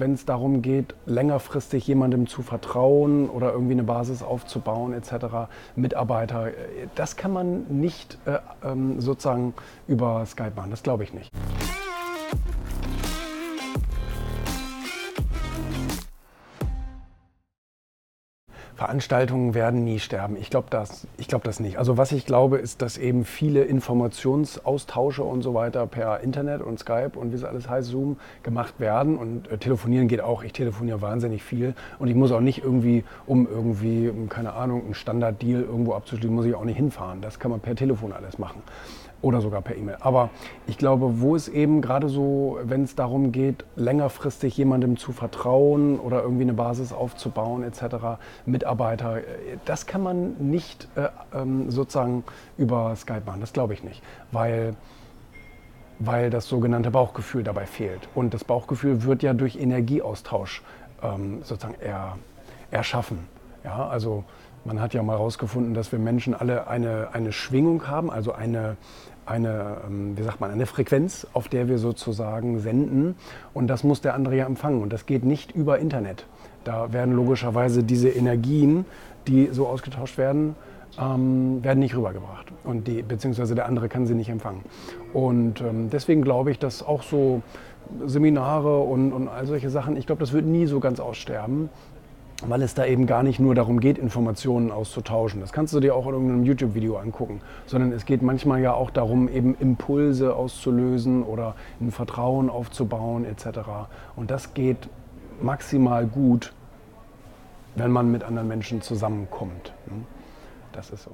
wenn es darum geht, längerfristig jemandem zu vertrauen oder irgendwie eine Basis aufzubauen etc., Mitarbeiter, äh, das kann man nicht äh, ähm, sozusagen über Skype machen. Das glaube ich nicht. Veranstaltungen werden nie sterben. Ich glaube das, glaub das nicht. Also was ich glaube, ist, dass eben viele Informationsaustausche und so weiter per Internet und Skype und wie es alles heißt, Zoom gemacht werden. Und äh, telefonieren geht auch. Ich telefoniere wahnsinnig viel. Und ich muss auch nicht irgendwie, um irgendwie, keine Ahnung, einen Standarddeal irgendwo abzuschließen, muss ich auch nicht hinfahren. Das kann man per Telefon alles machen oder sogar per E-Mail. Aber ich glaube, wo es eben gerade so, wenn es darum geht, längerfristig jemandem zu vertrauen oder irgendwie eine Basis aufzubauen etc., Mitarbeiter, äh, das kann man nicht äh, ähm, sozusagen über Skype machen. Das glaube ich nicht, weil weil das sogenannte Bauchgefühl dabei fehlt. Und das Bauchgefühl wird ja durch Energieaustausch ähm, sozusagen er, erschaffen. Ja, also man hat ja mal herausgefunden, dass wir Menschen alle eine, eine Schwingung haben, also eine, eine, ähm, wie sagt man, eine Frequenz, auf der wir sozusagen senden. Und das muss der andere ja empfangen. Und das geht nicht über Internet. Da werden logischerweise diese Energien, die so ausgetauscht werden, ähm, werden nicht rübergebracht. Und die, beziehungsweise der andere kann sie nicht empfangen. Und ähm, deswegen glaube ich, dass auch so Seminare und, und all solche Sachen, ich glaube, das wird nie so ganz aussterben weil es da eben gar nicht nur darum geht, Informationen auszutauschen. Das kannst du dir auch in irgendeinem YouTube-Video angucken, sondern es geht manchmal ja auch darum, eben Impulse auszulösen oder ein Vertrauen aufzubauen etc. Und das geht maximal gut, wenn man mit anderen Menschen zusammenkommt. Das ist so.